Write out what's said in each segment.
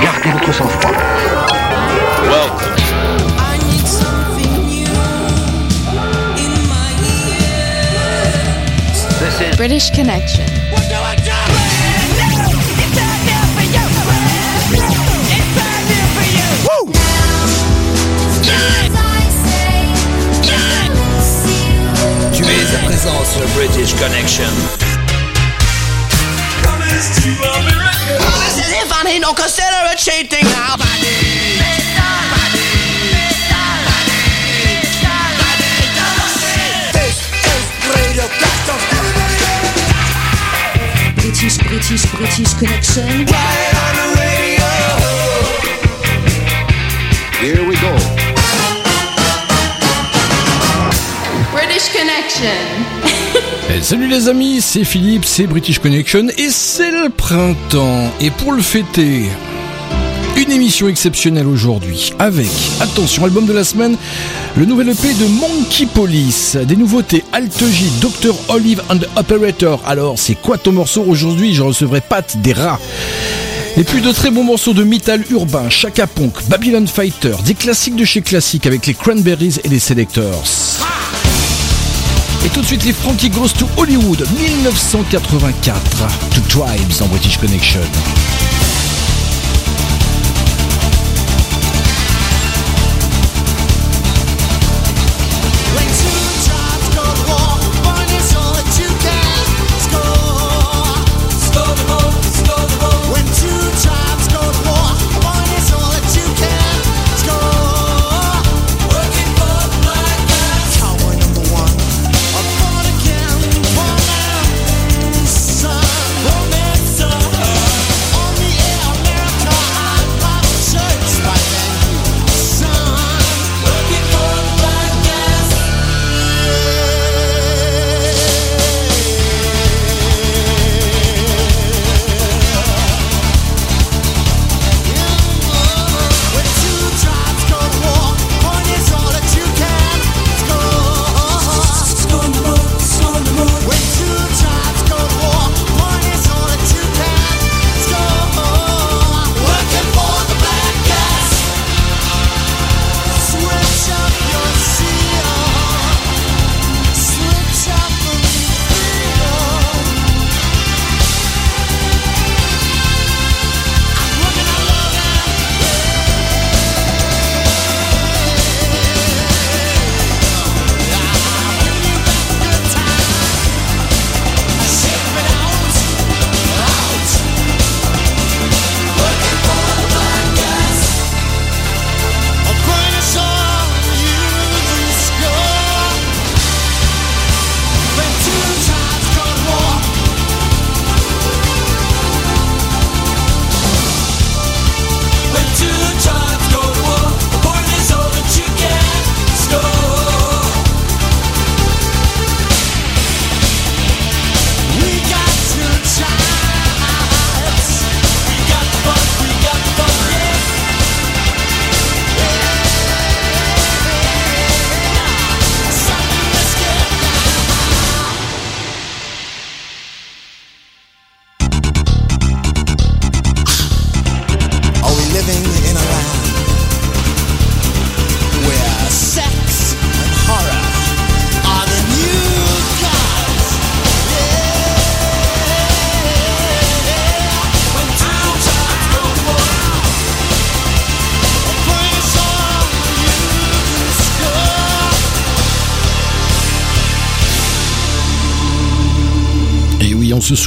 Gardez votre sang-froid. Welcome. I need something new in my ears. This is British Connection. Tu es à présent sur British Connection. This is if I need no consider it cheating now. British, British, British Connection. Here we go. Eh, salut les amis, c'est Philippe, c'est British Connection et c'est le printemps. Et pour le fêter, une émission exceptionnelle aujourd'hui avec, attention, album de la semaine, le nouvel EP de Monkey Police, des nouveautés Alt J, Dr. Olive and Operator. Alors, c'est quoi ton morceau aujourd'hui? Je recevrai Pat des rats. Et puis de très bons morceaux de metal urbain, Chaka Punk, Babylon Fighter, des classiques de chez classique avec les Cranberries et les Selectors. Et tout de suite les Frankie Goes to Hollywood 1984 To Tribes en British Connection.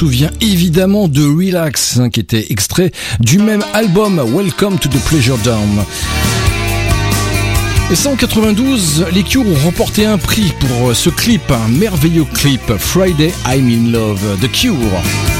Souvient évidemment de Relax, hein, qui était extrait du même album Welcome to the Pleasure Dome. Et ça en 92, les Cure ont remporté un prix pour ce clip, un merveilleux clip, Friday I'm in Love, The Cure.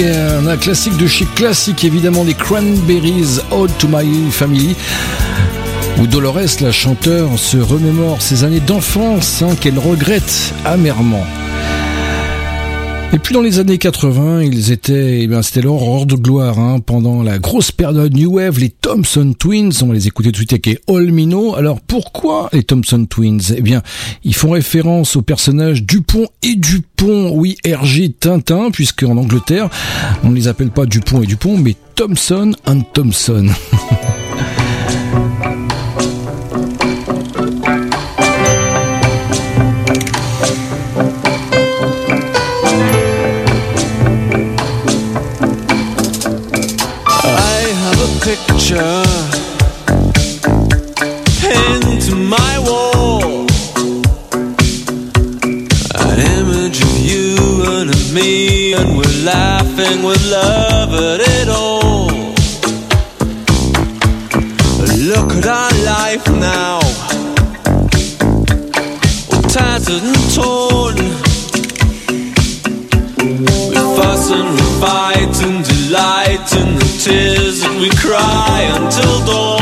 un, classique de chez classique, évidemment les Cranberries, Ode to My Family. Où Dolores, la chanteuse se remémore ses années d'enfance hein, qu'elle regrette amèrement. Et puis dans les années 80, ils étaient, eh bien c'était leur hors de gloire. Hein. Pendant la grosse période New Wave, les Thompson Twins, on va les écouter tout de suite avec All Mino. Alors pourquoi les Thompson Twins? Eh bien, ils font référence au personnage Dupont et Dupont, oui, RG Tintin, puisque en Angleterre, on ne les appelle pas Dupont et Dupont, mais Thompson and Thompson. laughing with love at it all. Look at our life now, all tattered and torn. We fuss and we fight and delight in the tears that we cry until dawn.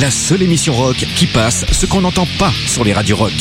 la seule émission rock qui passe ce qu'on n'entend pas sur les radios rock.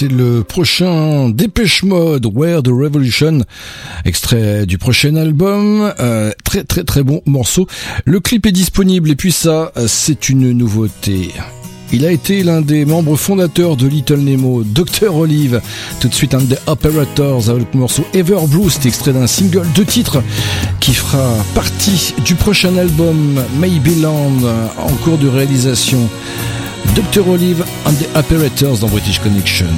c'est le prochain Dépêche Mode, Where the Revolution, extrait du prochain album. Euh, très très très bon morceau. Le clip est disponible et puis ça, c'est une nouveauté. Il a été l'un des membres fondateurs de Little Nemo, Dr. Olive, tout de suite un des Operators avec le morceau Ever Blue, c'est extrait d'un single de titre qui fera partie du prochain album Maybe Land en cours de réalisation. Dr. Olive and the Operators dans British Connection.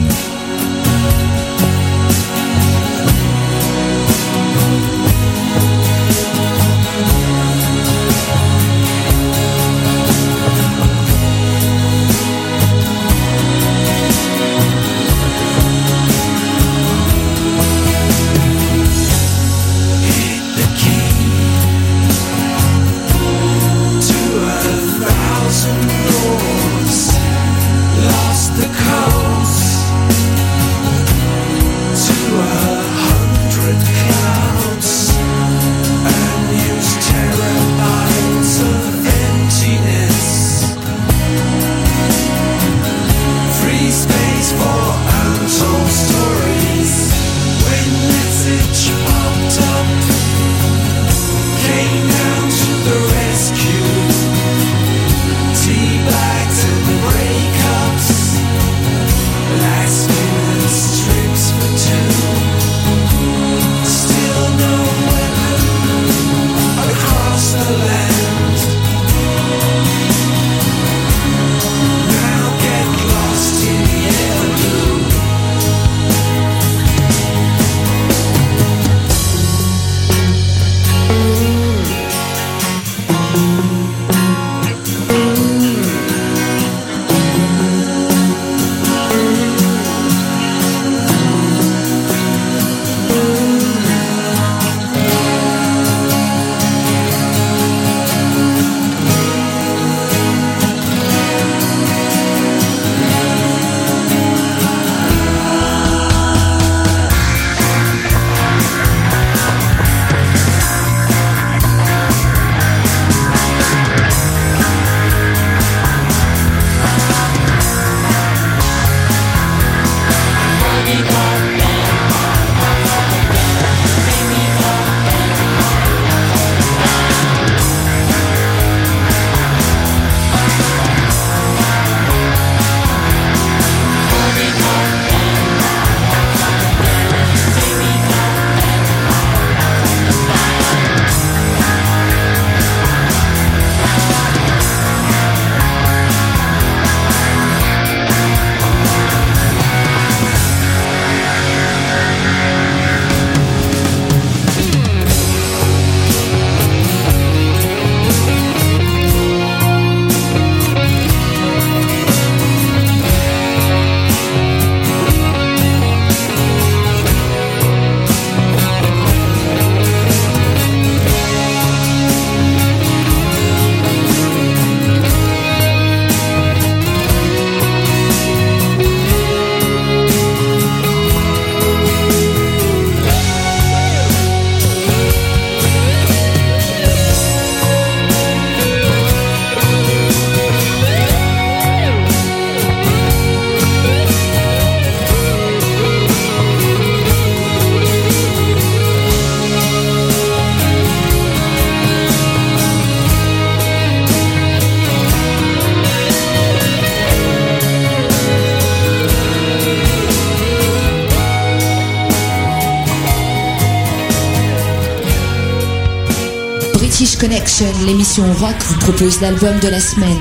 L'émission rock, vous propose l'album de la semaine.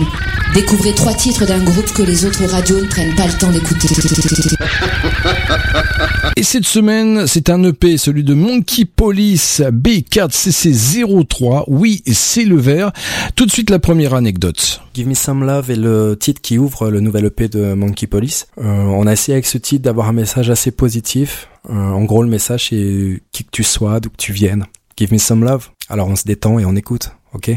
Découvrez trois titres d'un groupe que les autres radios ne prennent pas le temps d'écouter. Et cette semaine, c'est un EP, celui de Monkey Police B4CC03. Oui, c'est le vert. Tout de suite, la première anecdote. Give Me Some Love est le titre qui ouvre le nouvel EP de Monkey Police. Euh, on a essayé avec ce titre d'avoir un message assez positif. Euh, en gros, le message c'est qui que tu sois, d'où que tu viennes. Give Me Some Love. Alors on se détend et on écoute. ok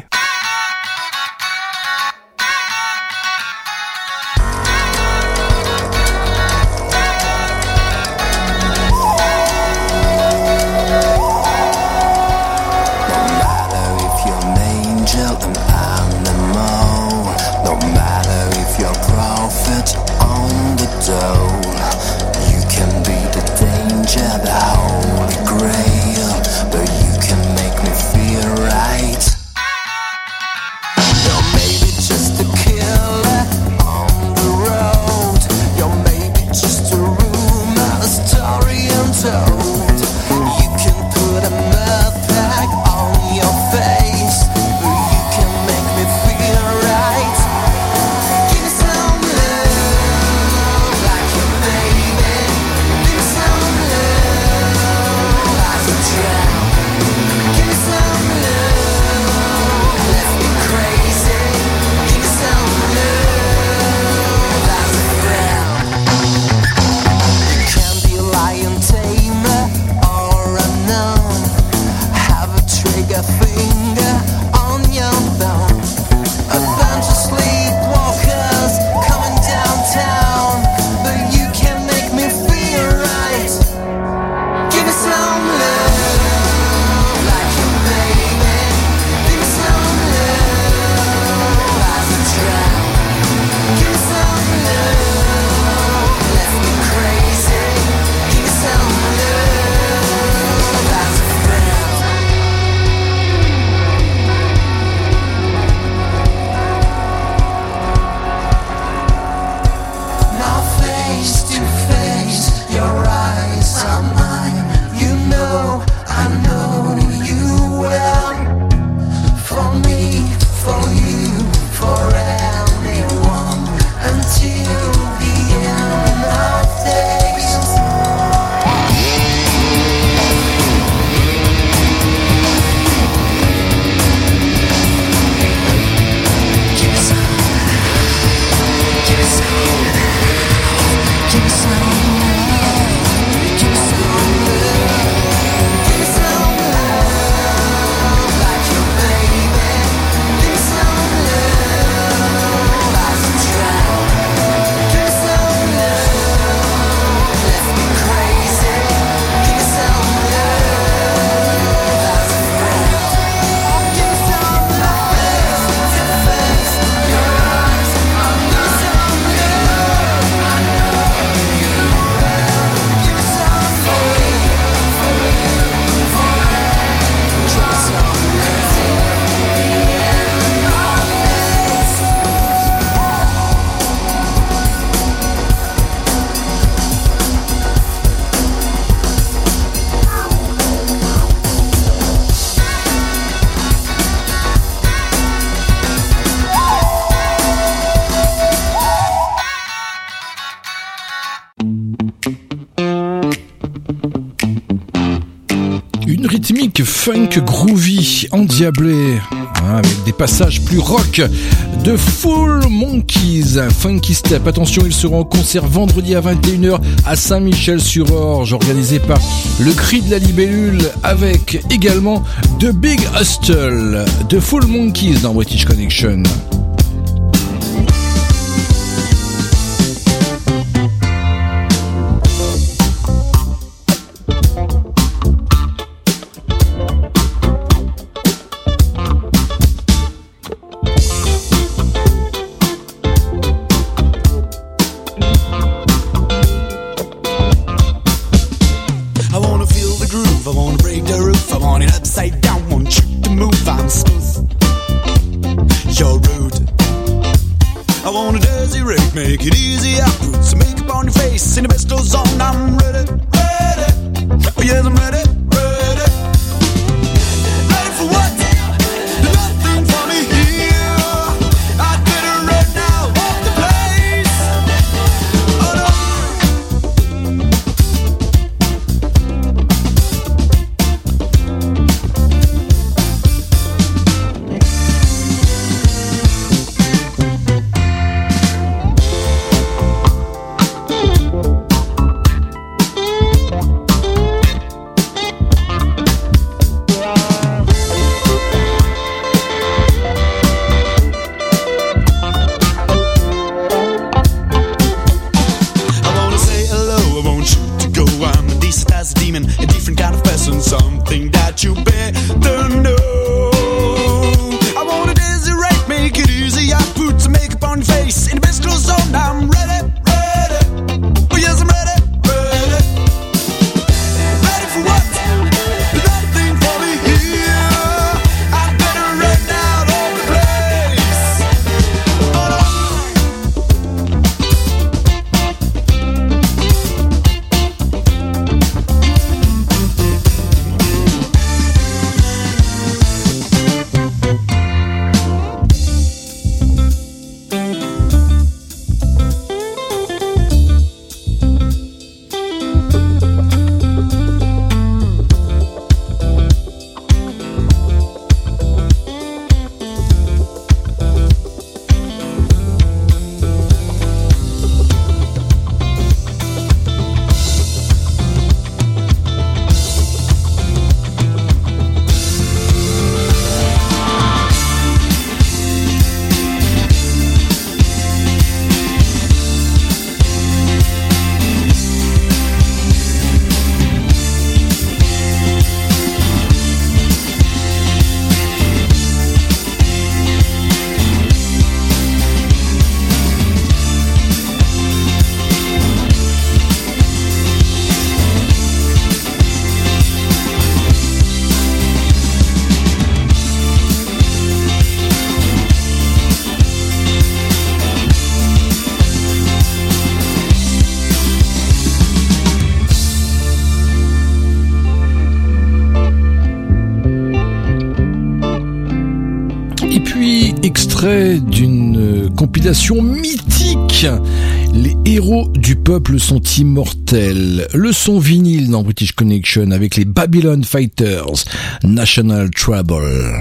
rythmique funk groovy endiablé hein, avec des passages plus rock de Full Monkeys, Funky Step. Attention, ils seront en concert vendredi à 21h à Saint-Michel-sur-Orge, organisé par Le Cri de la Libellule, avec également The Big Hustle de Full Monkeys dans British Connection. Les héros du peuple sont immortels. Le son vinyle dans British Connection avec les Babylon Fighters, National Trouble.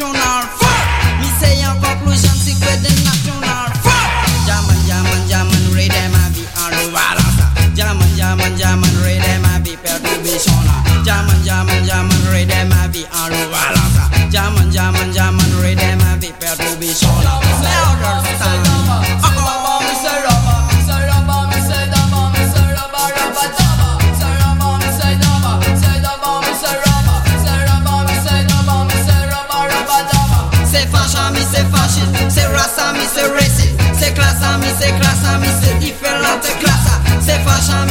International.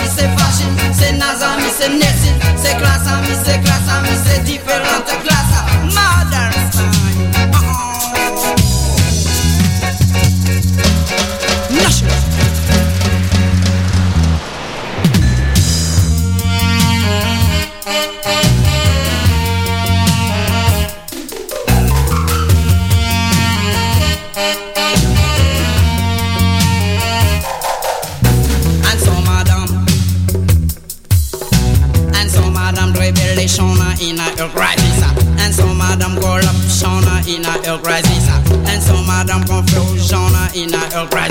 c'est fashion, c'est nazami, c'est nessin, c'est classami, c'est classami, c'est différent. Right.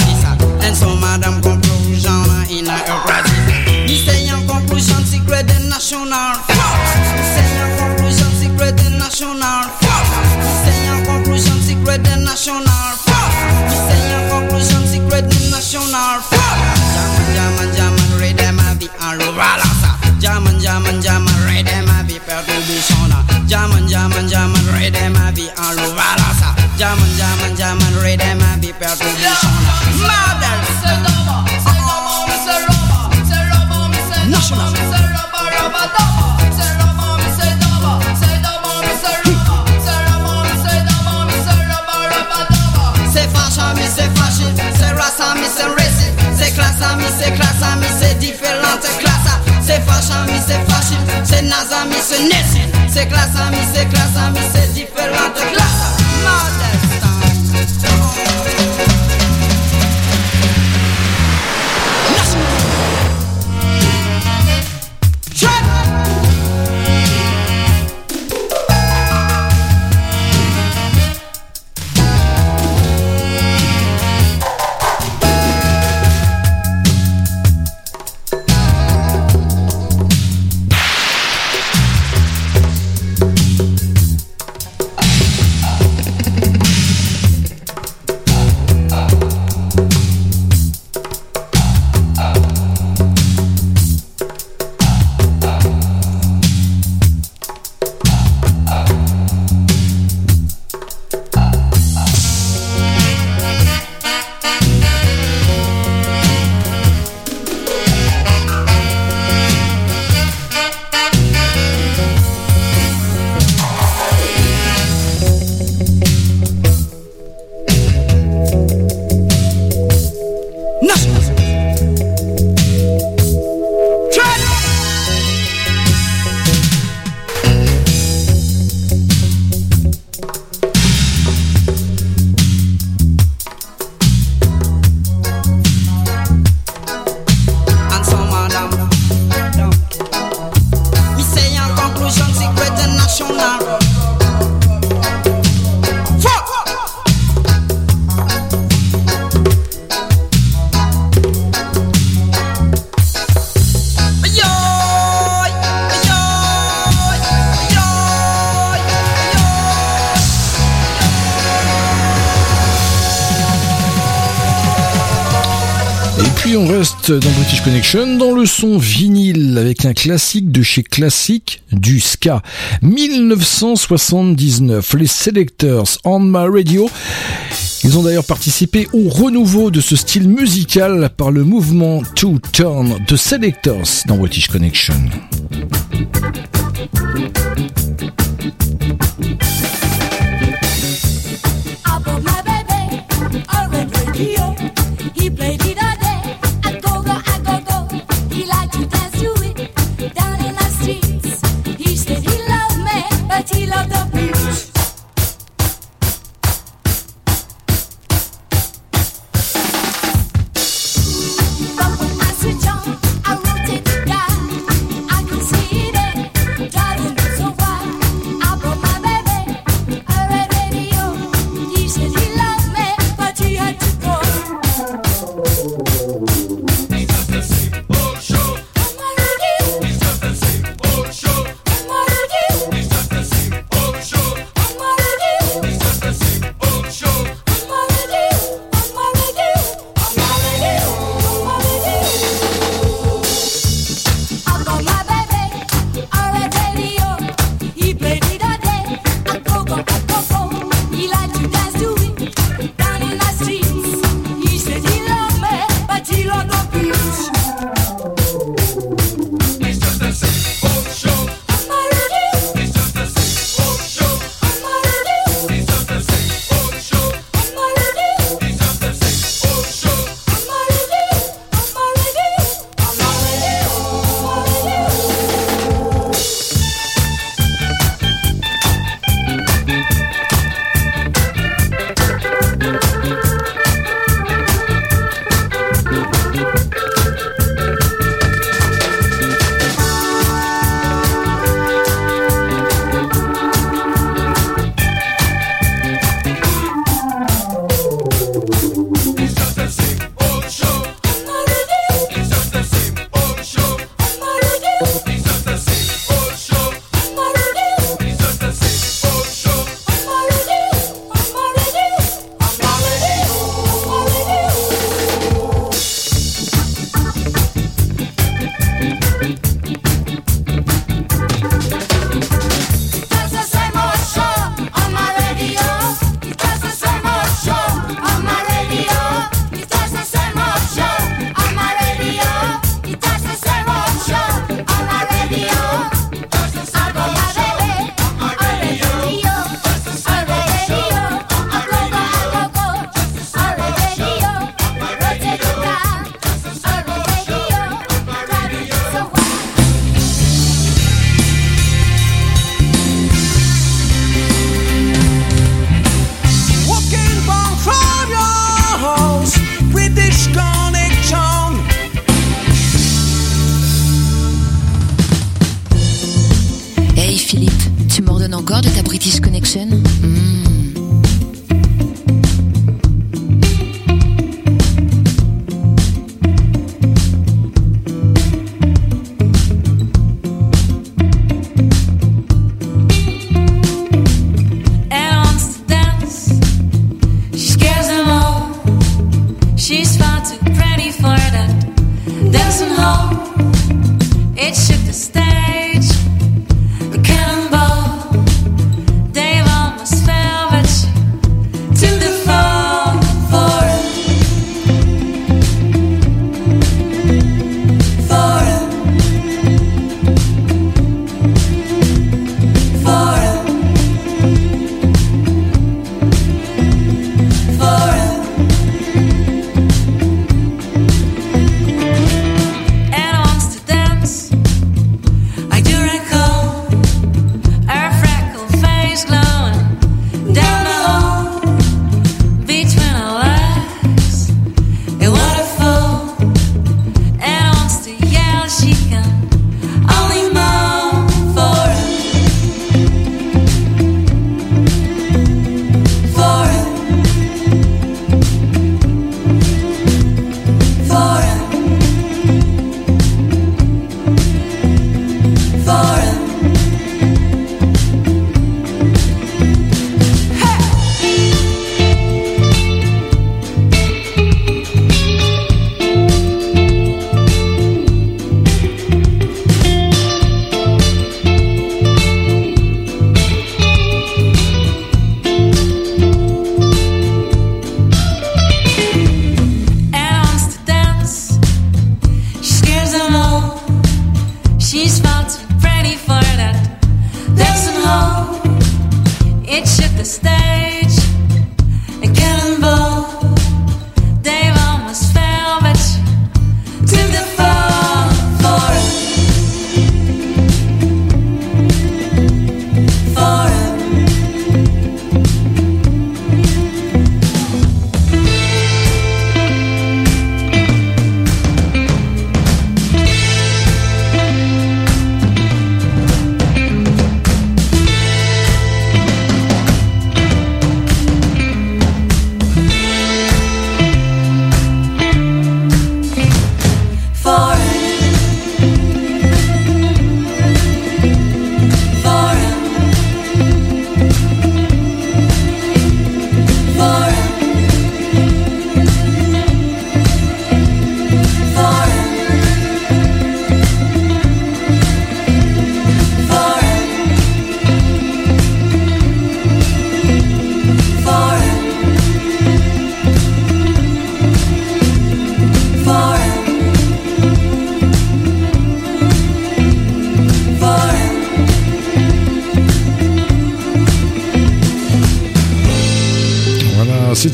dans British Connection, dans le son vinyle, avec un classique de chez Classic du Ska. 1979, les Selectors on My Radio. Ils ont d'ailleurs participé au renouveau de ce style musical par le mouvement To Turn the Selectors dans British Connection.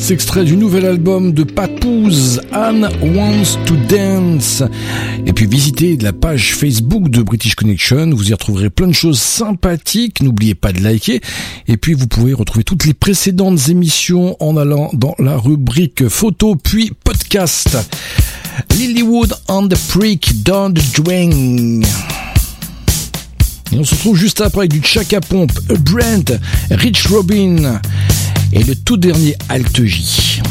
It's extrait du nouvel album de Papouze, Anne Wants to Dance. Et puis visitez la page Facebook de British Connection, vous y retrouverez plein de choses sympathiques, n'oubliez pas de liker. Et puis vous pouvez retrouver toutes les précédentes émissions en allant dans la rubrique photo puis podcast. Lilywood and the Prick, Don't Drink. Et on se retrouve juste après avec du Chaka Pomp, Brent, Rich Robin et le tout dernier Alt J.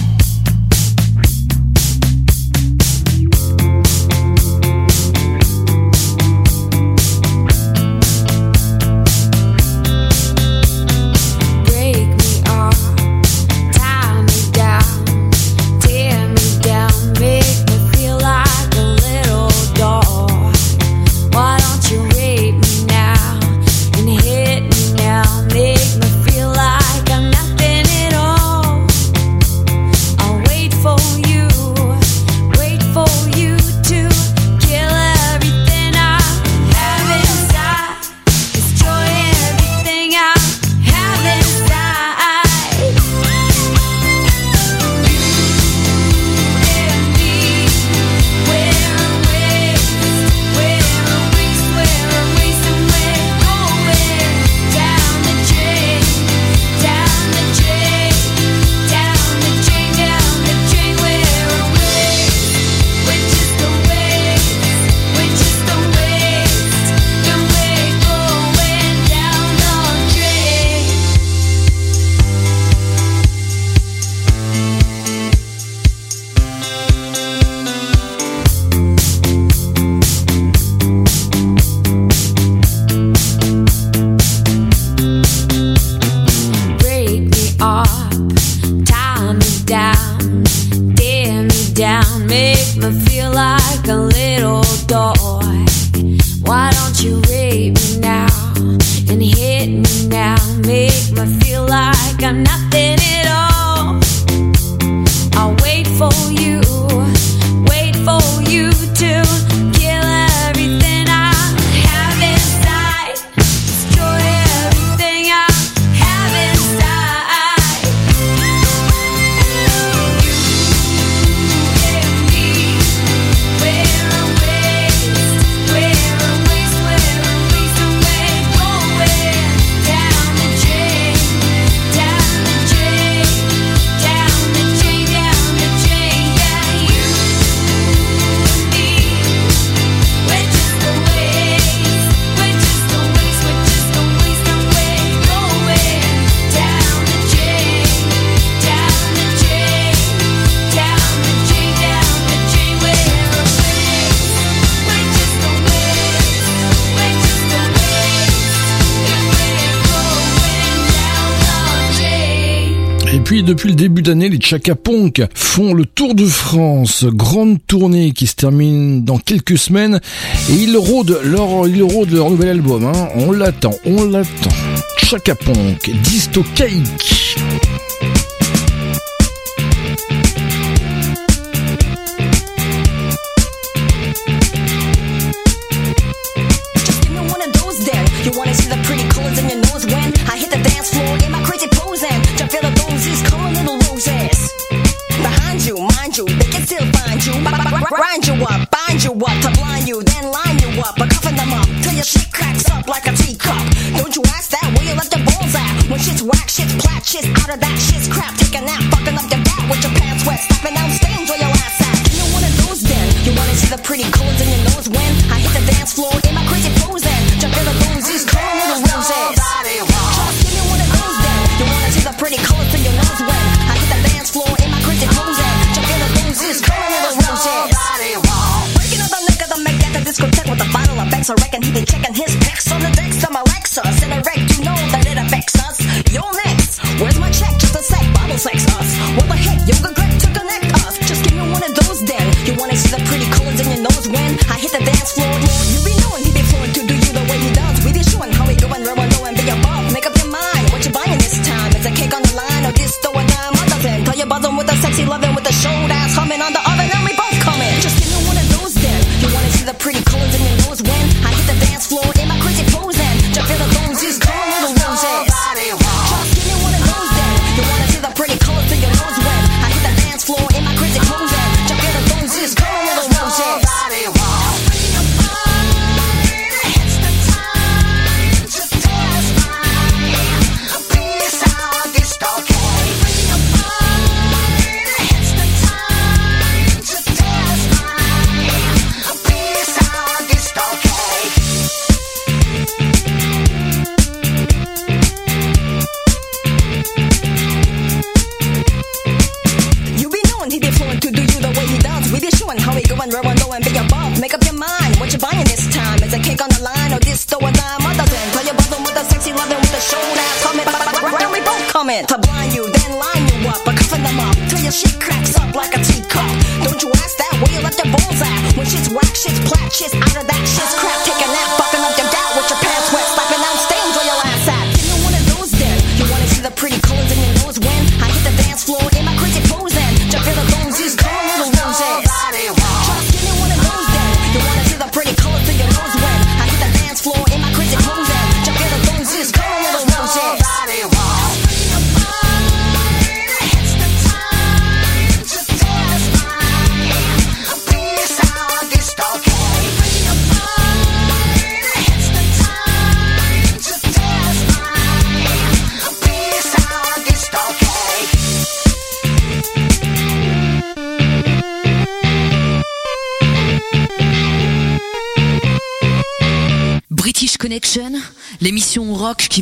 Chaka Ponk font le Tour de France, grande tournée qui se termine dans quelques semaines et ils rôdent leur, ils rôdent leur nouvel album. Hein. On l'attend, on l'attend. Chaka Ponk, Disto Cake.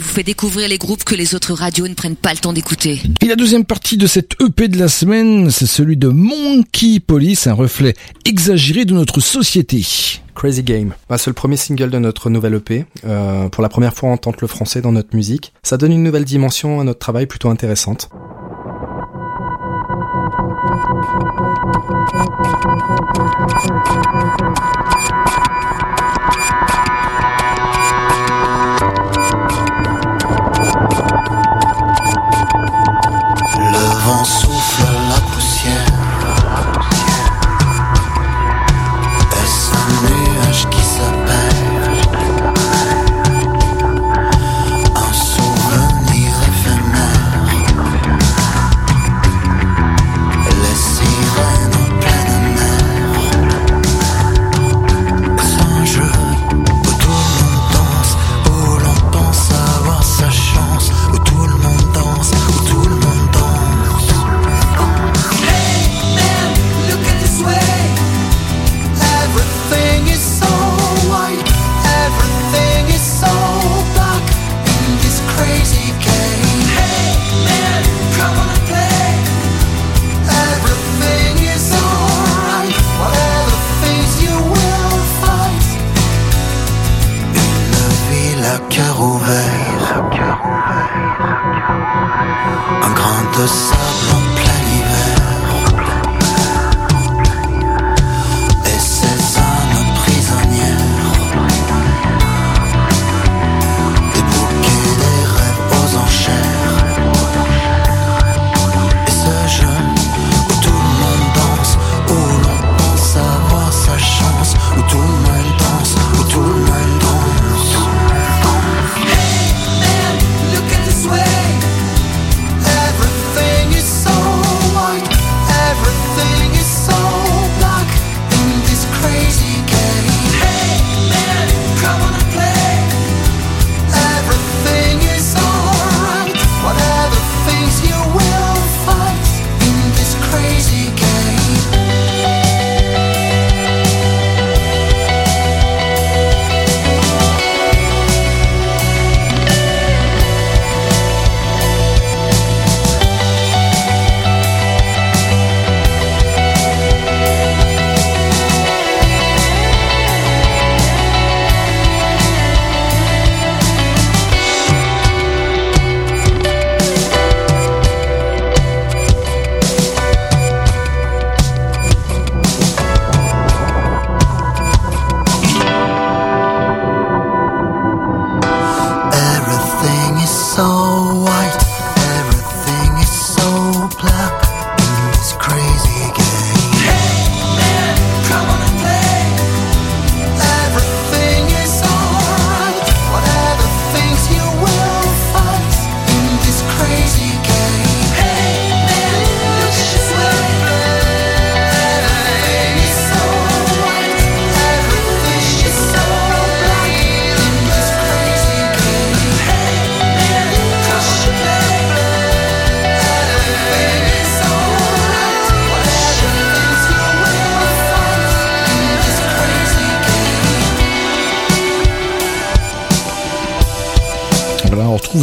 fait découvrir les groupes que les autres radios ne prennent pas le temps d'écouter. Et la deuxième partie de cette EP de la semaine, c'est celui de Monkey Police, un reflet exagéré de notre société. Crazy Game. Bah, c'est le premier single de notre nouvelle EP. Euh, pour la première fois, on tente le français dans notre musique. Ça donne une nouvelle dimension à notre travail plutôt intéressante.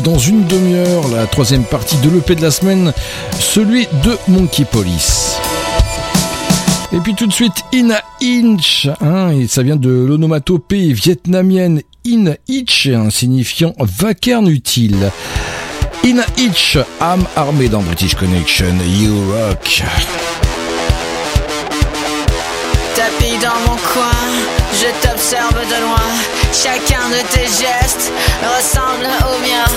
dans une demi-heure la troisième partie de l'EP de la semaine, celui de Monkey Police. Et puis tout de suite, Ina Inch, hein, et ça vient de l'onomatopée vietnamienne In Itch, signifiant vacarme utile. Ina Itch, âme armée dans British Connection, You Rock tapis dans mon coin, je t'observe de loin. Chacun de tes gestes ressemble au mien.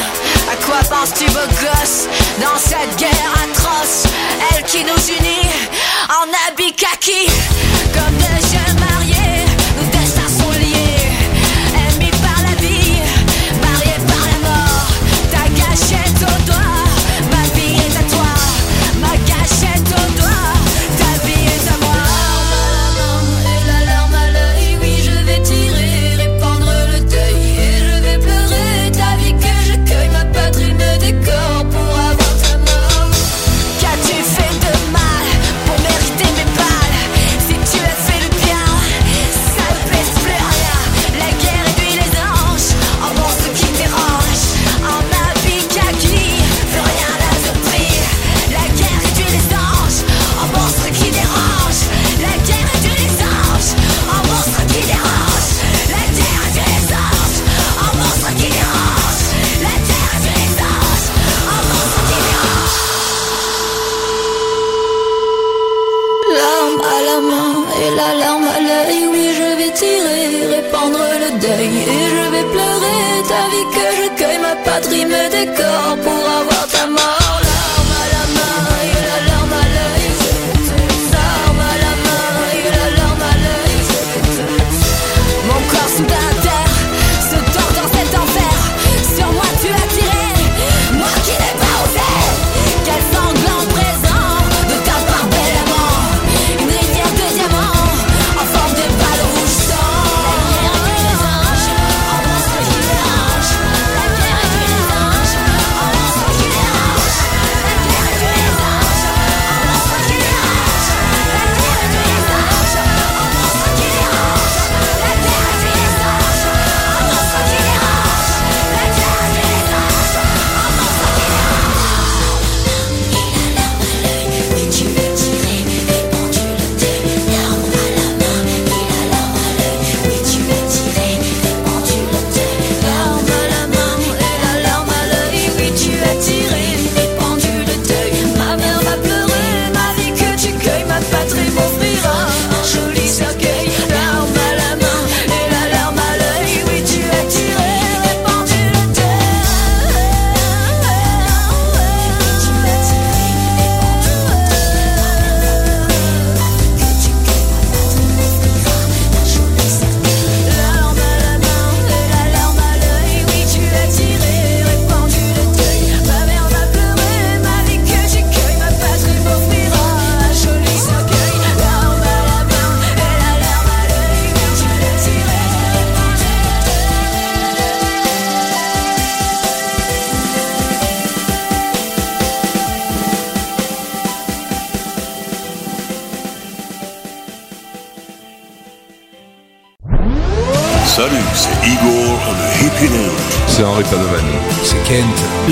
À quoi penses-tu, beau gosse, dans cette guerre atroce? Elle qui nous unit en habit kaki, comme des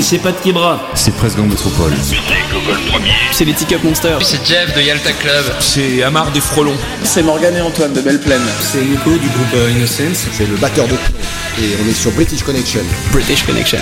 c'est Pat Kebra. C'est Presque Métropole. C'est Google Premier. C'est les C'est Jeff de Yalta Club. C'est Amar des Frelons. C'est Morgan et Antoine de Belle Plaine. C'est Nico du groupe euh, Innocence. C'est le batteur de Et on est sur British Connection. British Connection.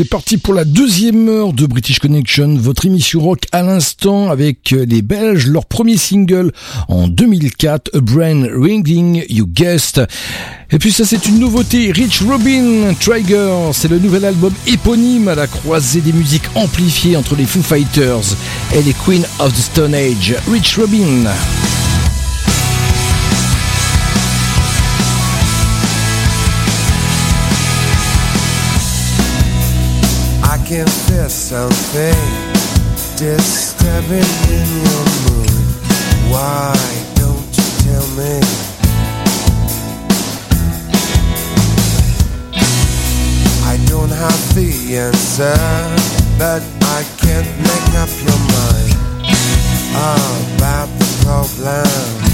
C'est parti pour la deuxième heure de British Connection, votre émission rock à l'instant avec les Belges, leur premier single en 2004, A Brain Ringing, You Guessed. Et puis ça c'est une nouveauté, Rich Robin Trigger, c'est le nouvel album éponyme à la croisée des musiques amplifiées entre les Foo Fighters et les Queen of the Stone Age. Rich Robin. I can feel something disturbing in your mood. Why don't you tell me? I don't have the answer, but I can't make up your mind about the problem.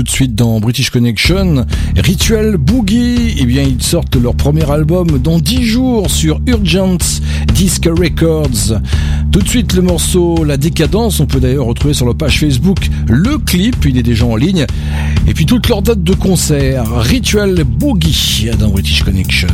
Tout de suite dans British Connection. Ritual Boogie, eh bien ils sortent leur premier album dans 10 jours sur Urgent Disc Records. Tout de suite le morceau La Décadence, on peut d'ailleurs retrouver sur leur page Facebook le clip, il est déjà en ligne. Et puis toutes leurs dates de concert. Ritual Boogie dans British Connection.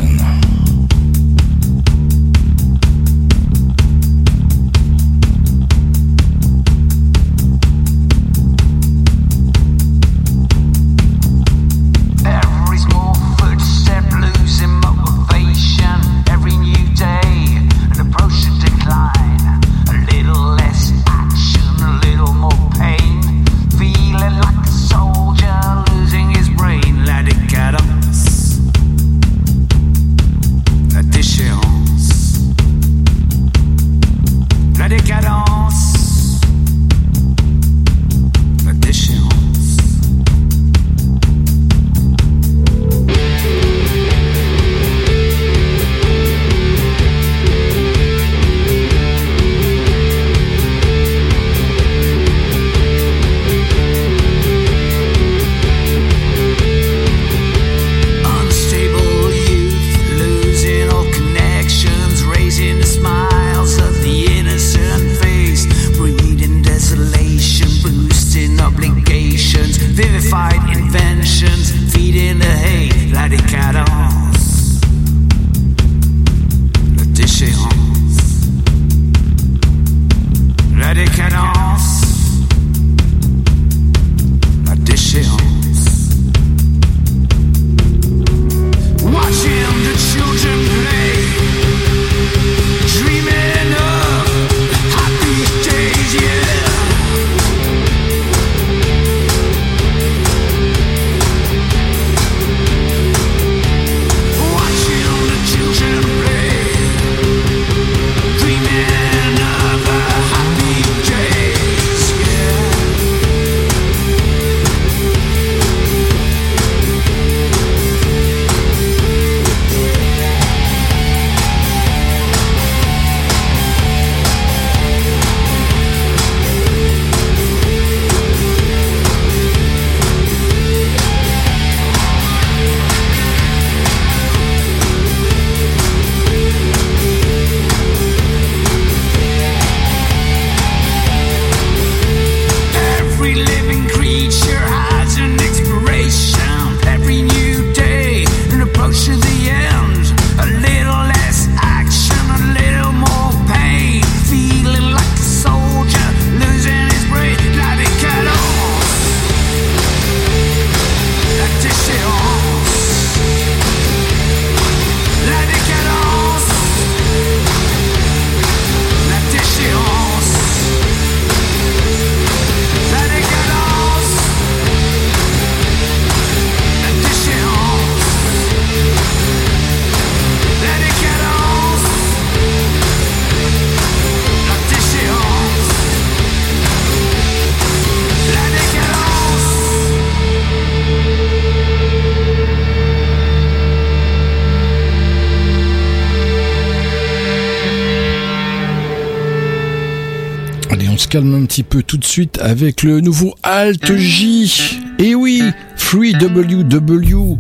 petit peu tout de suite avec le nouveau Alt J. Et oui, Free WW.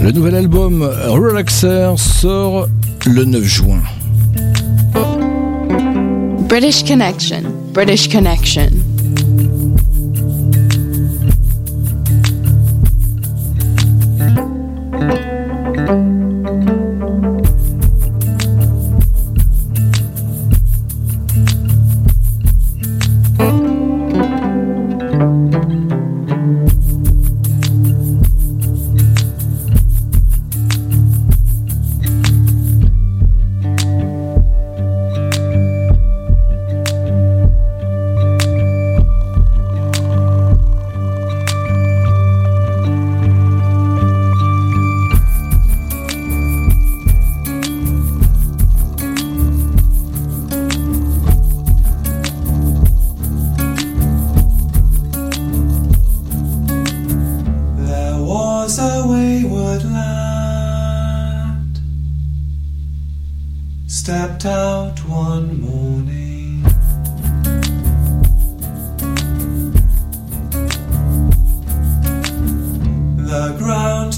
Le nouvel album Relaxer sort le 9 juin. British Connection, British Connection.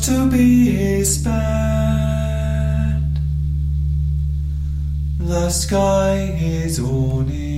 to be his band. The sky is awning.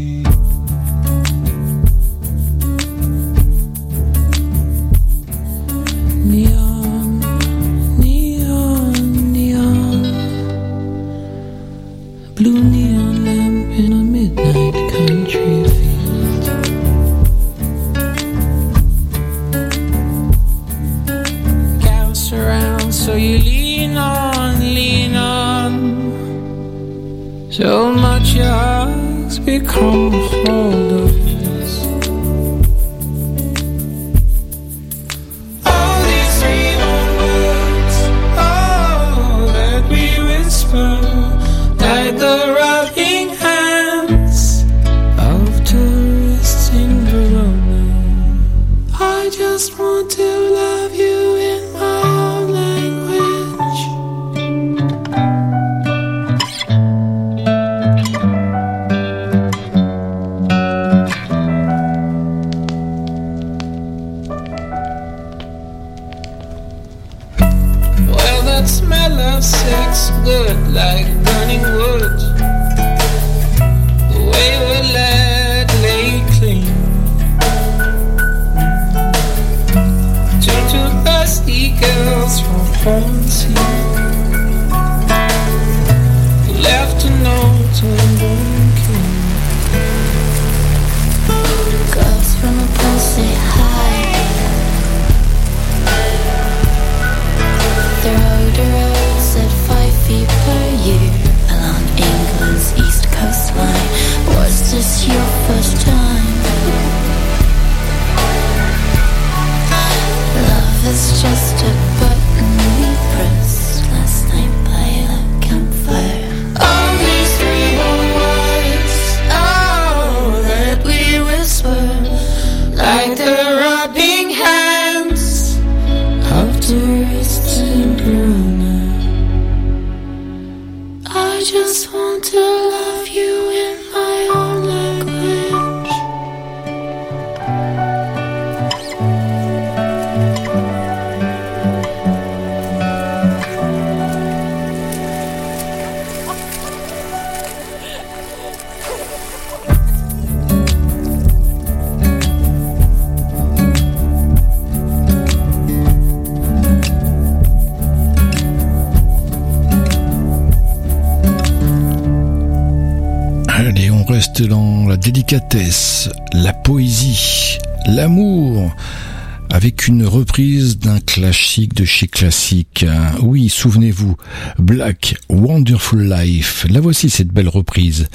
classique. Hein. Oui, souvenez-vous, Black Wonderful Life. La voici cette belle reprise.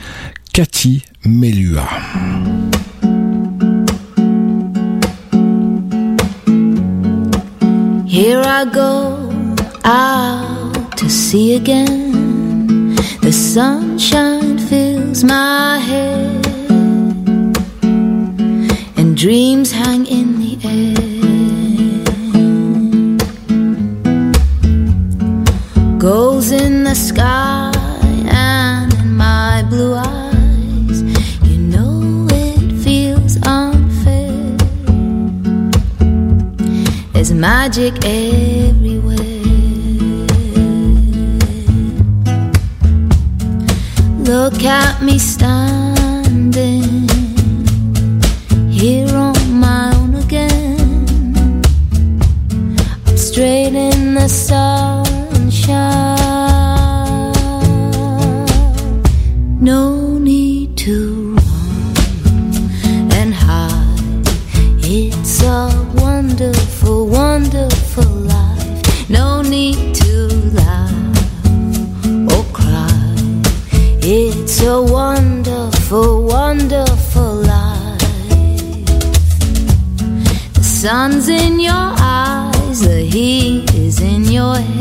Cathy Melua. Here I go out to sea again. The sunshine magic everywhere. Look at me standing here on my own again. I'm straight in the sunshine. Sun's in your eyes, the heat is in your head.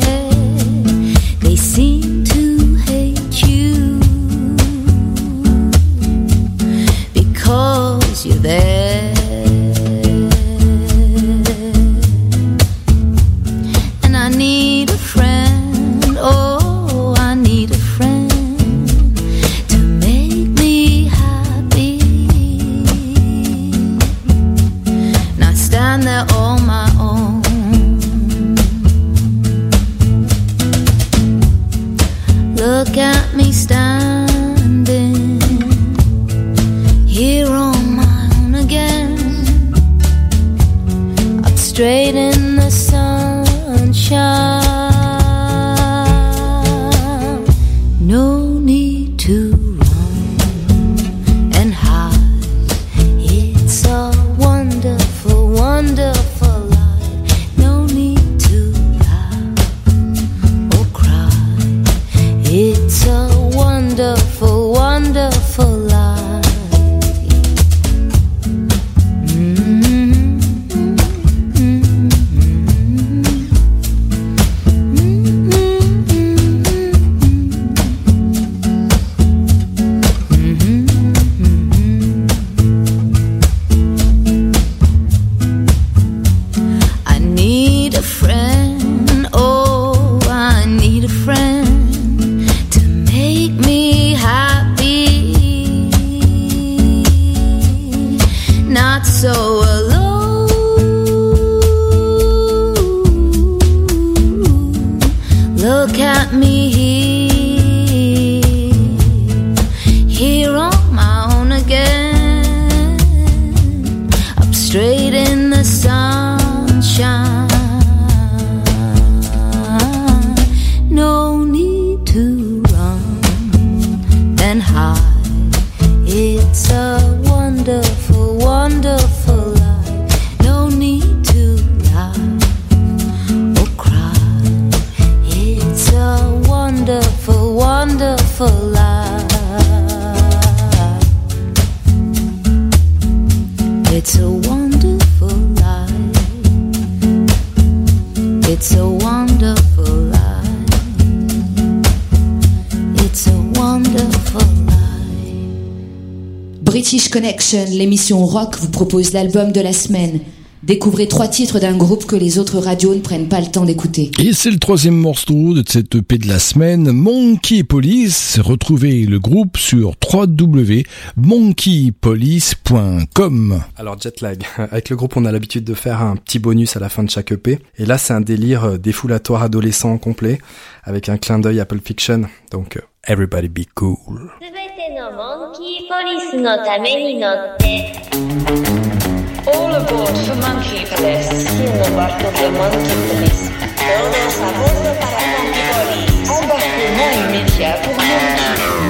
Rock, vous propose l'album de la semaine. Découvrez trois titres d'un groupe que les autres radios ne prennent pas le temps d'écouter. Et c'est le troisième morceau de cette EP de la semaine, Monkey Police. Retrouvez le groupe sur www.monkeypolice.com. Alors Jetlag, avec le groupe on a l'habitude de faire un petit bonus à la fin de chaque EP. Et là c'est un délire euh, défoulatoire adolescent complet, avec un clin d'œil Apple Fiction. Donc euh, Everybody Be Cool. すべてのモンキーポリスのために乗って All aboard for Monkey Police Si uno barco de Monkey Police Todos a bordo para Monkey Police Embarquement immédiat pour Monkey Police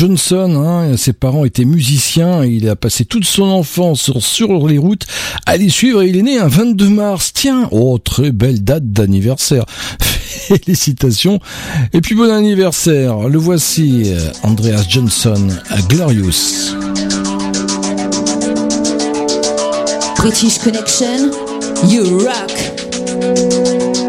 Johnson, hein, ses parents étaient musiciens, il a passé toute son enfance sur, sur les routes à les suivre et il est né un 22 mars. Tiens, oh très belle date d'anniversaire. Félicitations et puis bon anniversaire. Le voici, euh, Andreas Johnson, à Glorious. British Connection, you rock.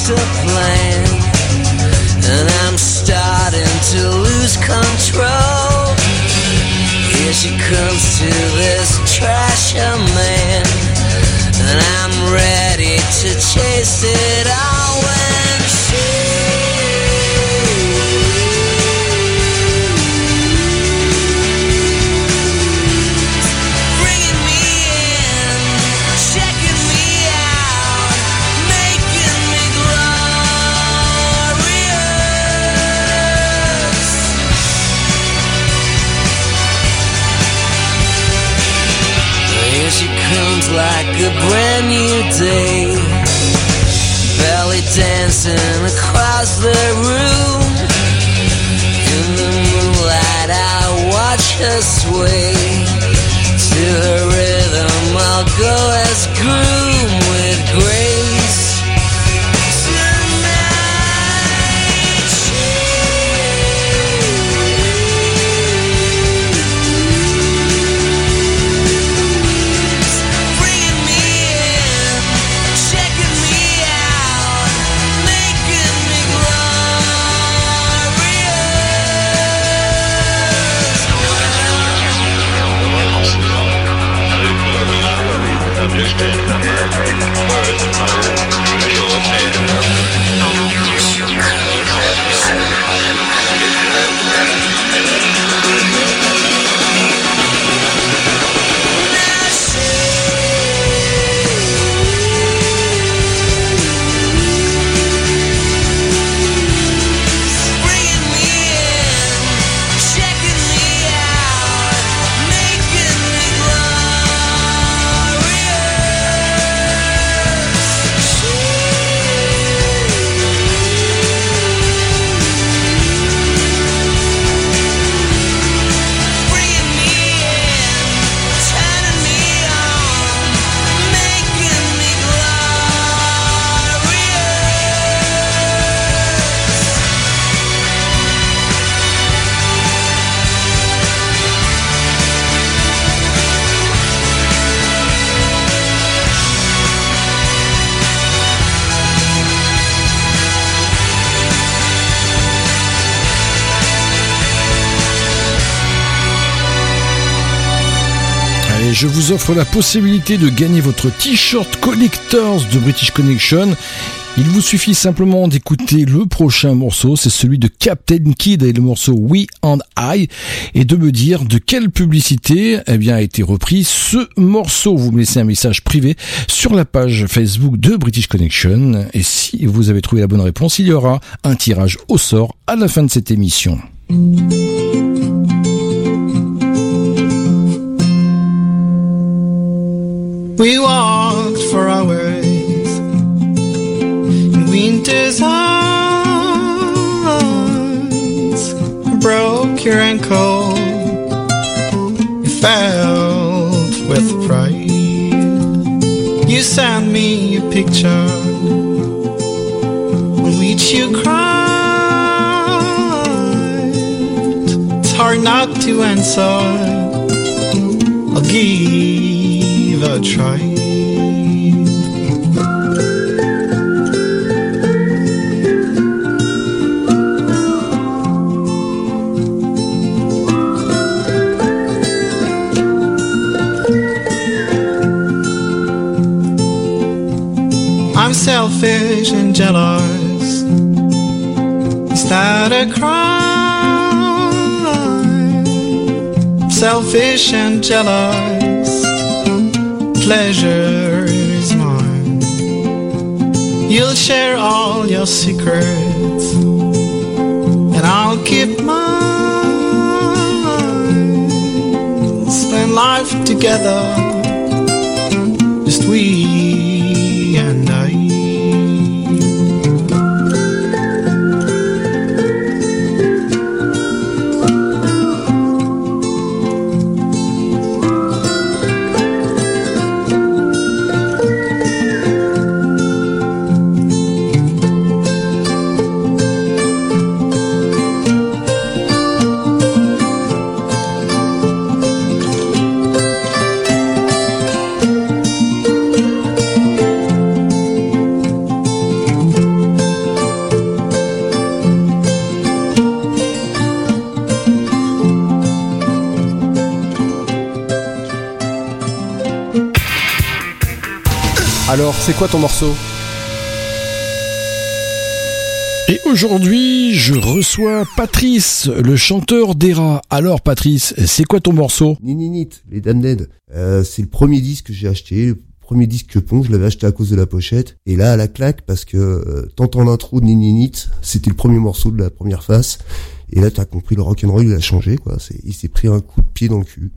Master plan, and I'm starting to lose control. Here she comes to this trasher man, and I'm ready to chase it all like a brand new day, belly dancing across the room. In the moonlight, I watch her sway to her rhythm. I'll go as groom offre la possibilité de gagner votre t-shirt Collectors de British Connection. Il vous suffit simplement d'écouter le prochain morceau, c'est celui de Captain Kid et le morceau We and I, et de me dire de quelle publicité eh bien, a été repris ce morceau. Vous me laissez un message privé sur la page Facebook de British Connection, et si vous avez trouvé la bonne réponse, il y aura un tirage au sort à la fin de cette émission. We walked for hours in winter's arms. Broke your ankle. You felt with pride. You sent me a picture on which you cried. It's hard not to answer. I'll give in a. I'm selfish and jealous. Is that a crime. Selfish and jealous pleasure is mine. You'll share all your secrets, and I'll keep mine. Spend life together, just we and I. c'est quoi ton morceau et aujourd'hui, je reçois Patrice, le chanteur d'Era. Alors Patrice, c'est quoi ton morceau Nininit, les Damned. Euh, c'est le premier disque que j'ai acheté, le premier disque que Pong, je l'avais acheté à cause de la pochette. Et là, à la claque, parce que euh, t'entends l'intro de Nininit, c'était le premier morceau de la première face. Et là, t'as compris, le rock'n'roll, il a changé, quoi. Il s'est pris un coup de pied dans le cul.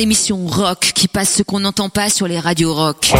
l'émission rock qui passe ce qu'on n'entend pas sur les radios rock.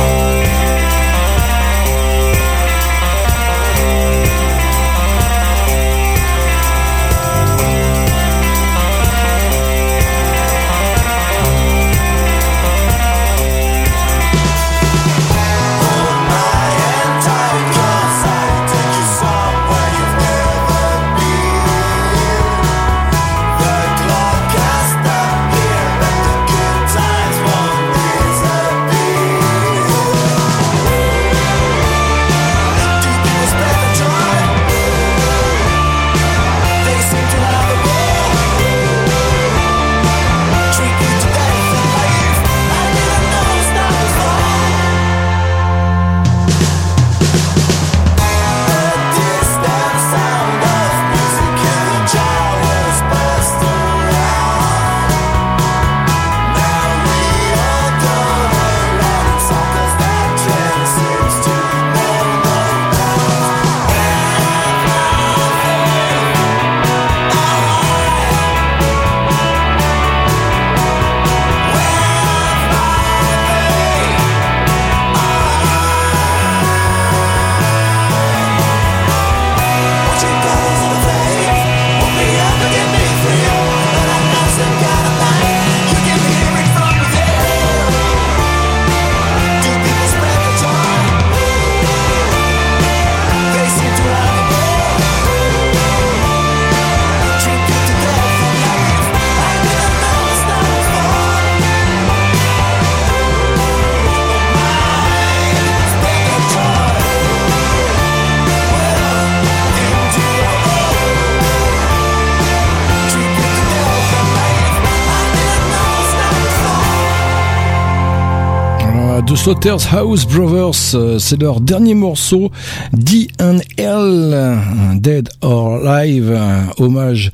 The Slaughterhouse Brothers. Euh, C'est leur dernier morceau, D&L, Dead or Alive, un hommage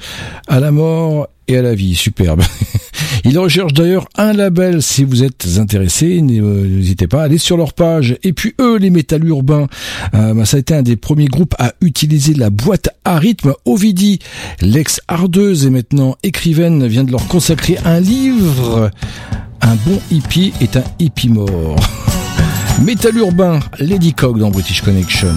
à la mort et à la vie. Superbe. Ils recherchent d'ailleurs un label. Si vous êtes intéressé, n'hésitez pas à aller sur leur page. Et puis eux, les métal urbains, euh, bah, ça a été un des premiers groupes à utiliser la boîte à rythme. Ovidie, l'ex-hardeuse et maintenant écrivaine, vient de leur consacrer un livre. Un bon hippie est un hippie mort. Métal urbain, Lady Cog dans British Connection.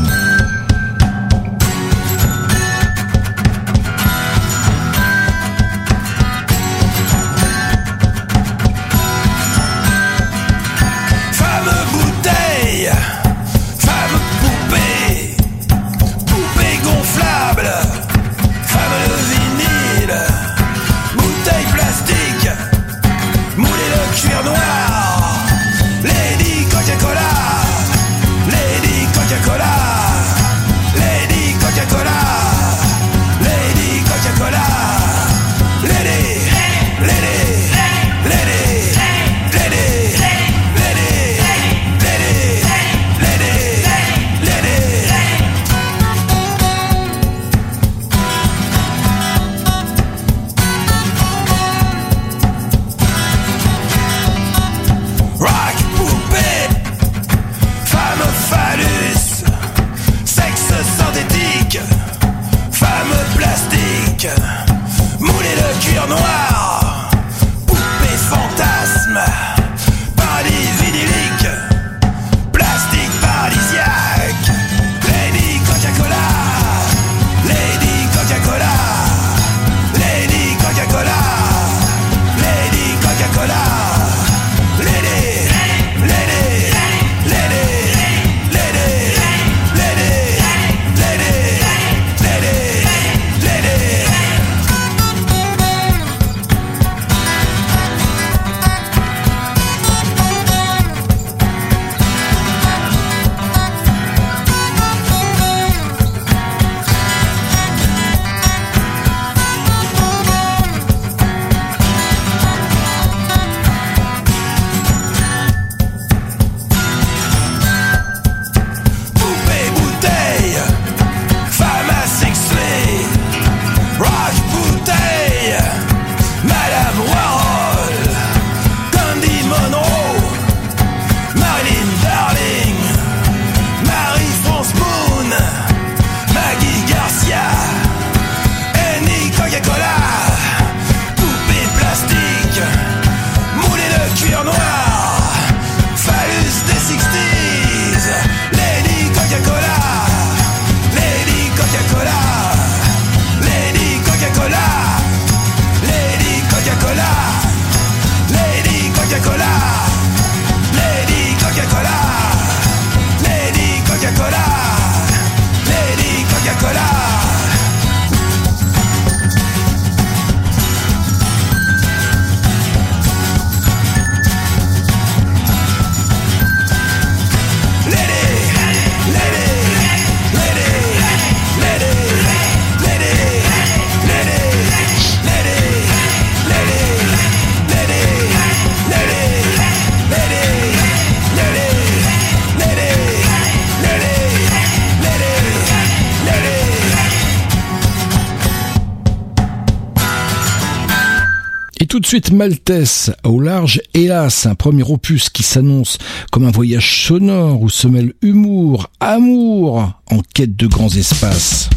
Suite Maltese au large, hélas, un premier opus qui s'annonce comme un voyage sonore où se mêlent humour, amour, en quête de grands espaces.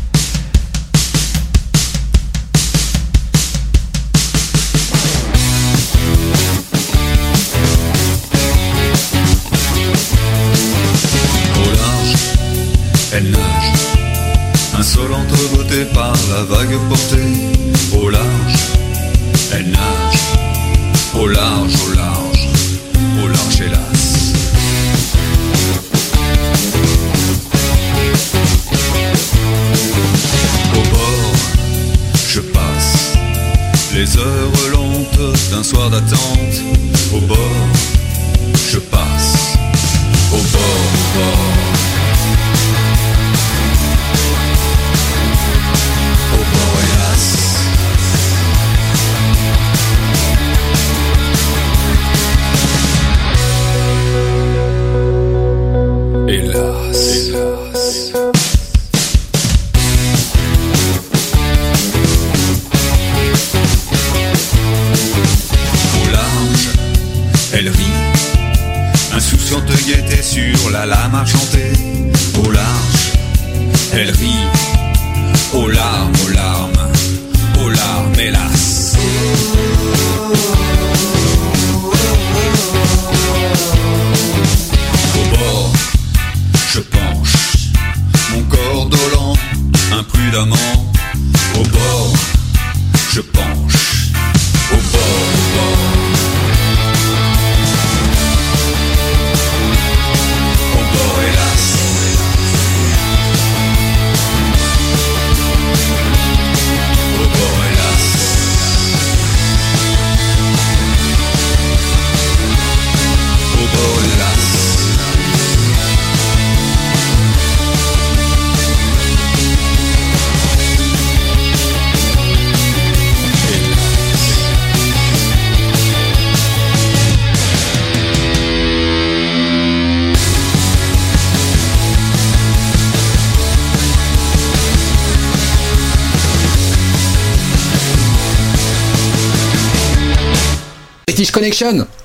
Elle nage, insolente beauté par la vague portée. Au large, au large, au large, au large hélas. Au bord, je passe les heures lentes d'un soir d'attente. Au bord, la lame argentée au large. Elle rit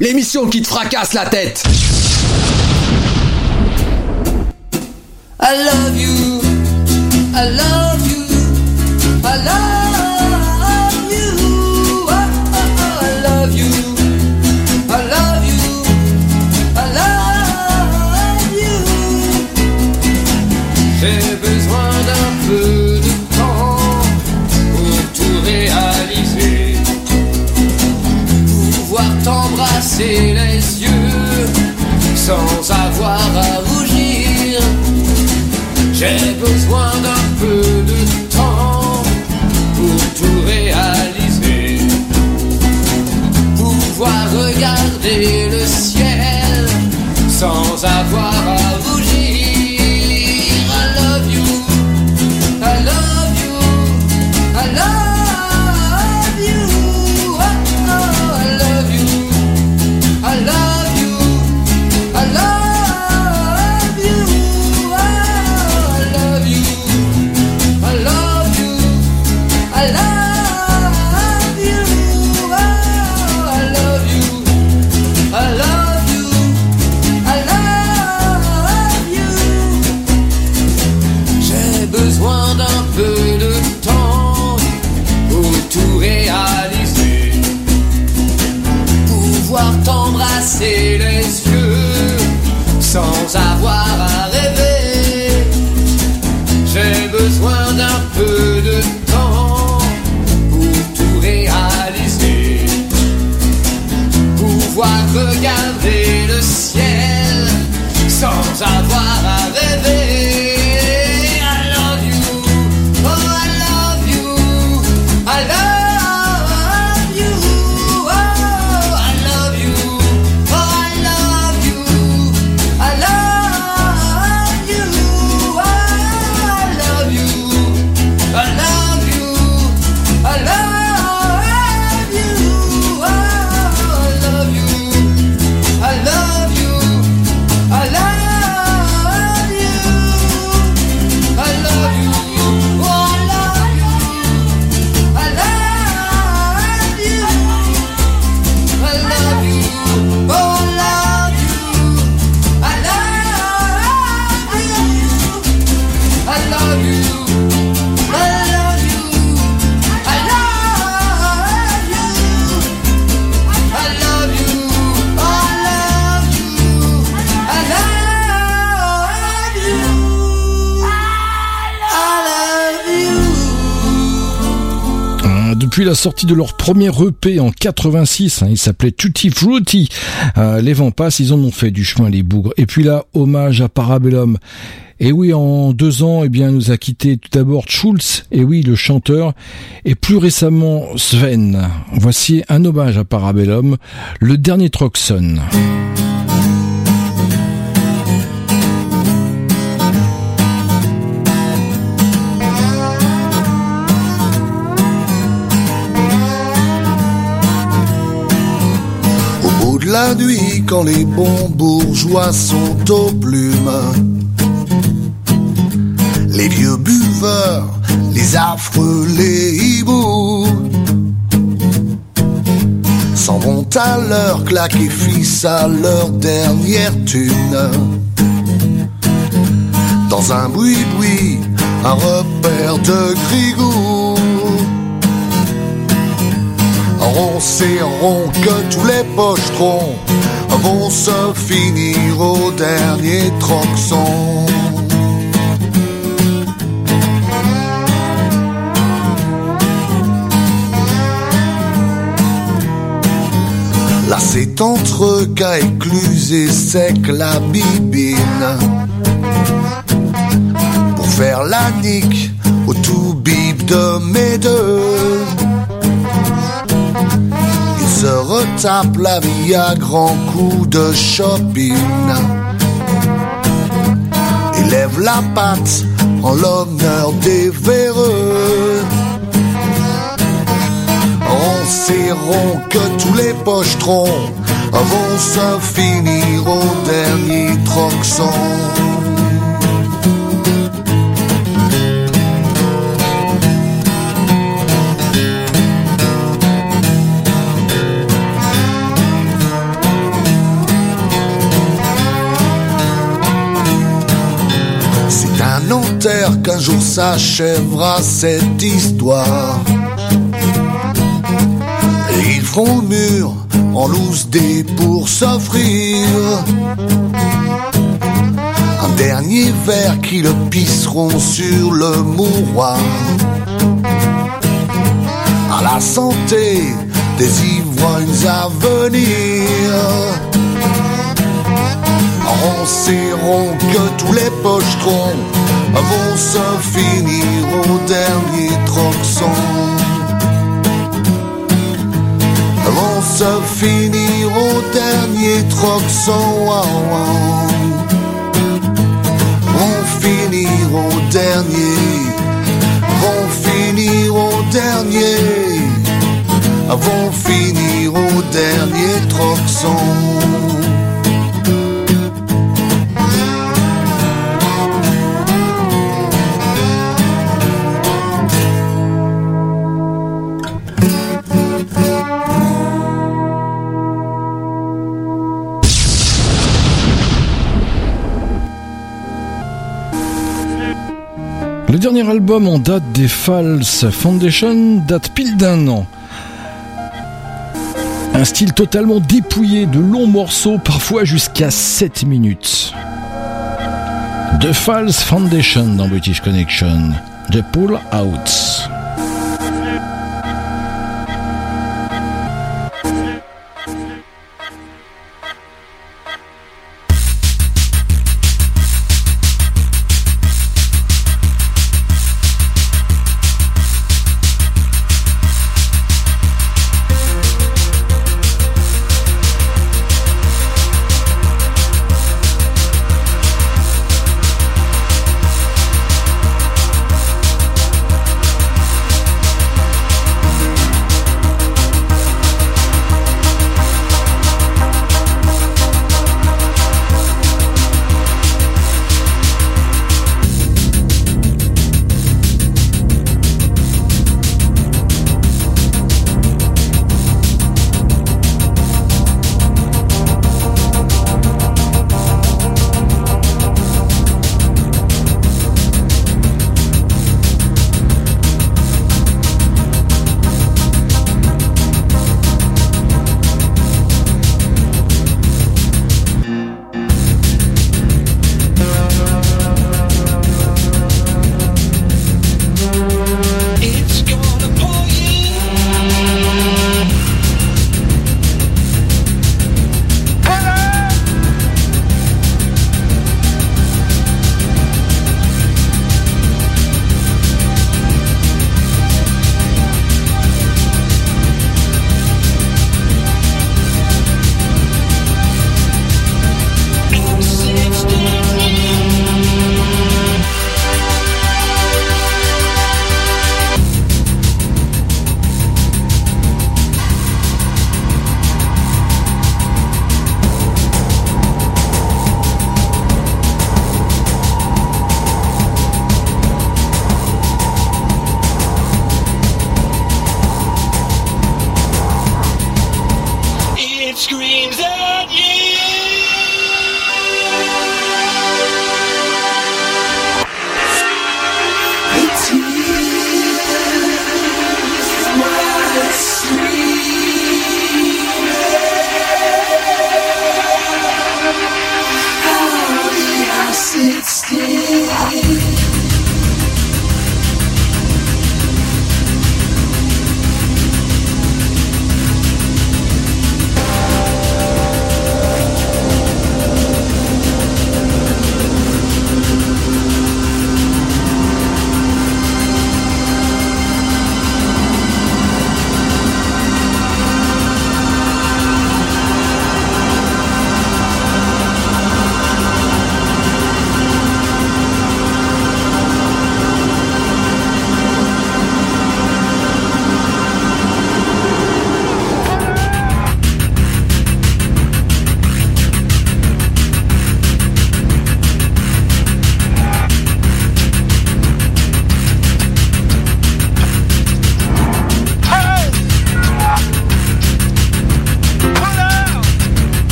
L'émission qui te fracasse la tête. Les yeux sans avoir à rougir. J'ai besoin d'un peu de temps pour tout réaliser. Pouvoir regarder le ciel sans avoir à sans avoir Depuis la sortie de leur premier EP en 86, hein, il s'appelait Tutti Frutti, euh, les vents passent, ils en ont fait du chemin les bougres. Et puis là, hommage à Parabellum. Et oui, en deux ans, eh bien, nous a quitté tout d'abord Schulz, et oui, le chanteur, et plus récemment Sven. Voici un hommage à Parabellum, le dernier Troxon. La nuit, quand les bons bourgeois sont aux plumes, les vieux buveurs, les affreux, les hiboux, s'en vont à leur claque et fils à leur dernière thune. Dans un boui-boui, un repère de grigou. Rond que tous les pochetrons vont se finir au dernier troxon. Là c'est entre cas écluse et sec la bibine Pour faire la nique au tout bip de mes deux se retape la vie à grands coups de shopping Il lève la patte en l'honneur des véreux on sait que tous les pochetrons vont se finir au dernier troxon. Qu'un jour s'achèvera cette histoire. Et ils feront le mur en loose dés pour s'offrir un dernier verre qui le pisseront sur le mouroir. À la santé des ivrognes à venir. On que tous les pochetrons vont se finir au dernier troxon. vont se finir au dernier troxon. Wow, wow. Finir au dernier, vont finir au dernier, vont finir au dernier troxon. Le dernier album en date des False Foundation date pile d'un an. Un style totalement dépouillé de longs morceaux, parfois jusqu'à 7 minutes. The False Foundation dans British Connection. The Pull Out.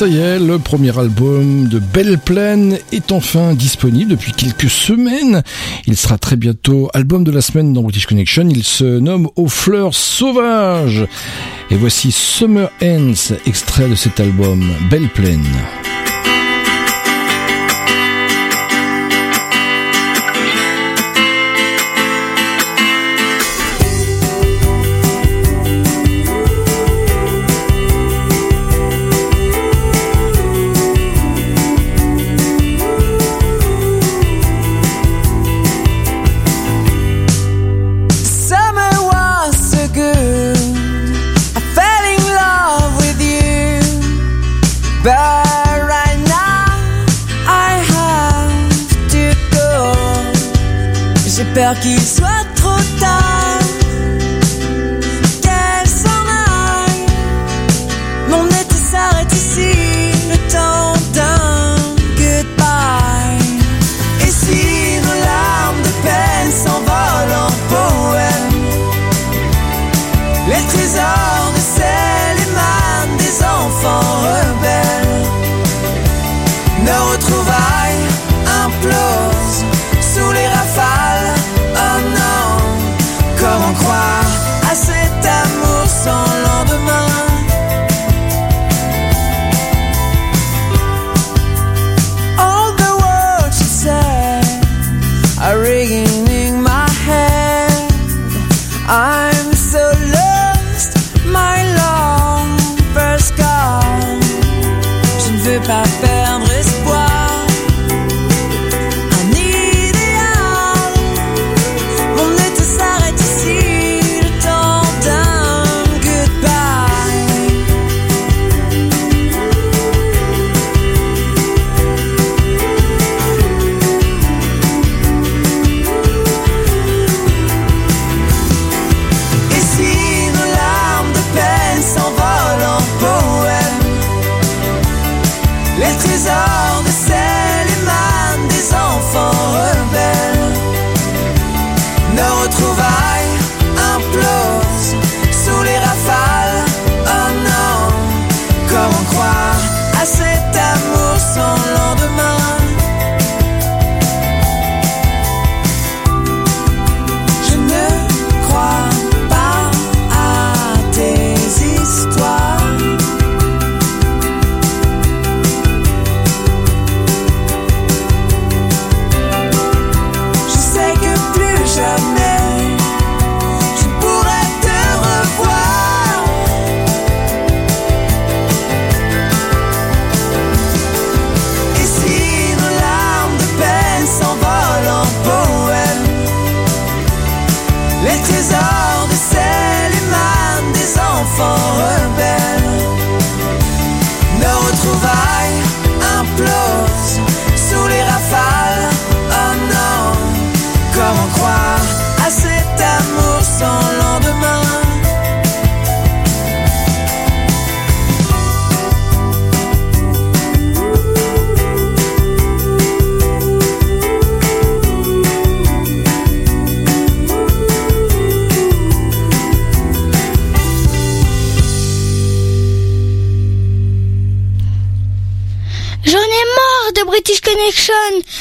Ça y est, le premier album de Belle Plaine est enfin disponible depuis quelques semaines. Il sera très bientôt album de la semaine dans British Connection. Il se nomme Aux fleurs sauvages. Et voici Summer Ends, extrait de cet album, Belle Plaine.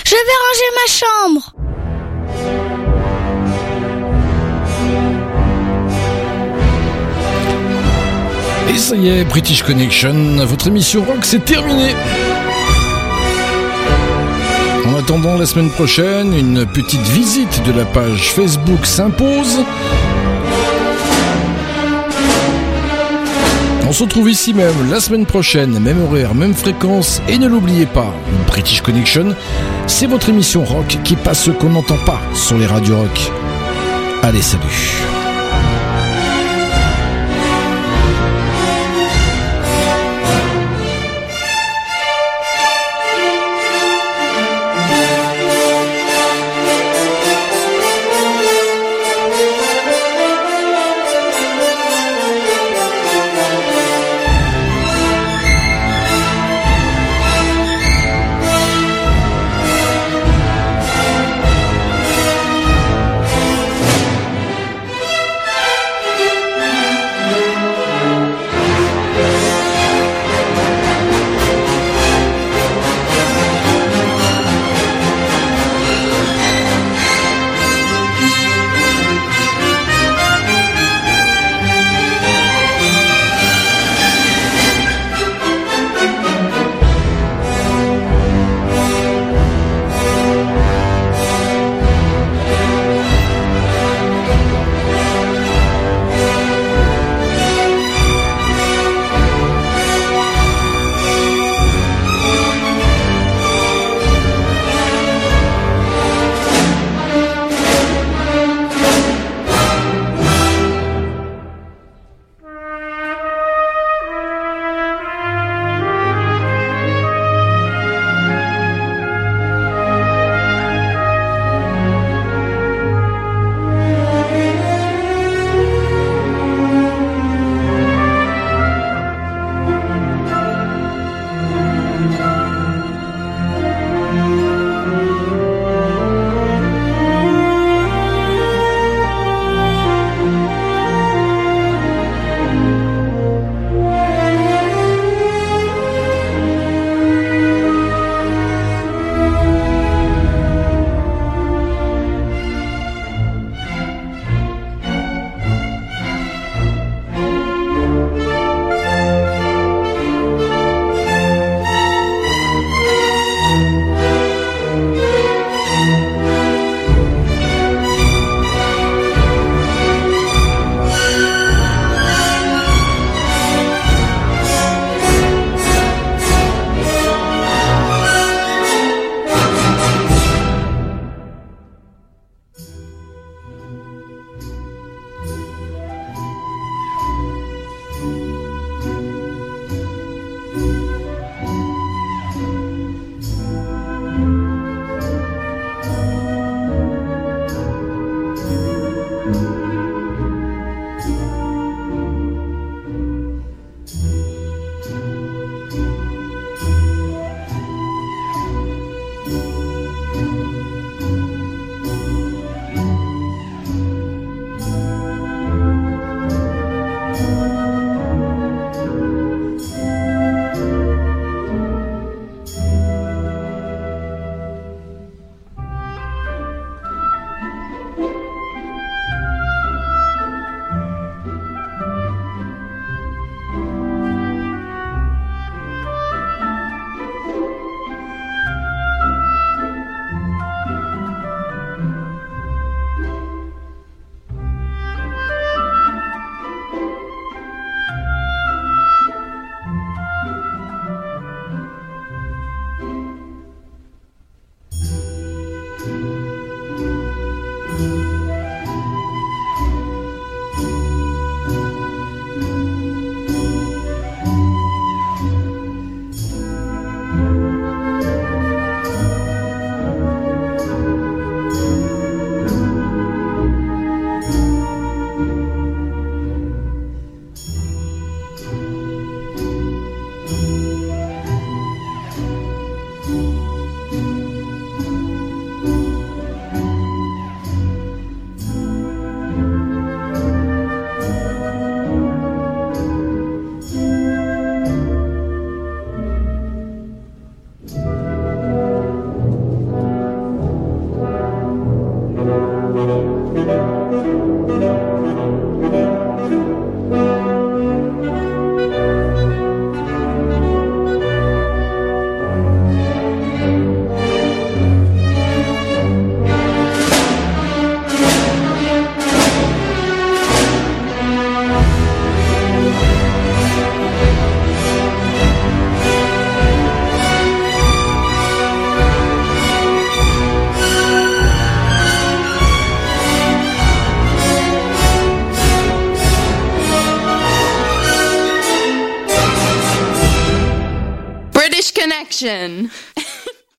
Je vais ranger ma chambre. Et ça y est, British Connection, votre émission rock, c'est terminé. En attendant la semaine prochaine, une petite visite de la page Facebook s'impose. On se retrouve ici même la semaine prochaine, même horaire, même fréquence, et ne l'oubliez pas, British Connection, c'est votre émission rock qui passe ce qu'on n'entend pas sur les radios rock. Allez, salut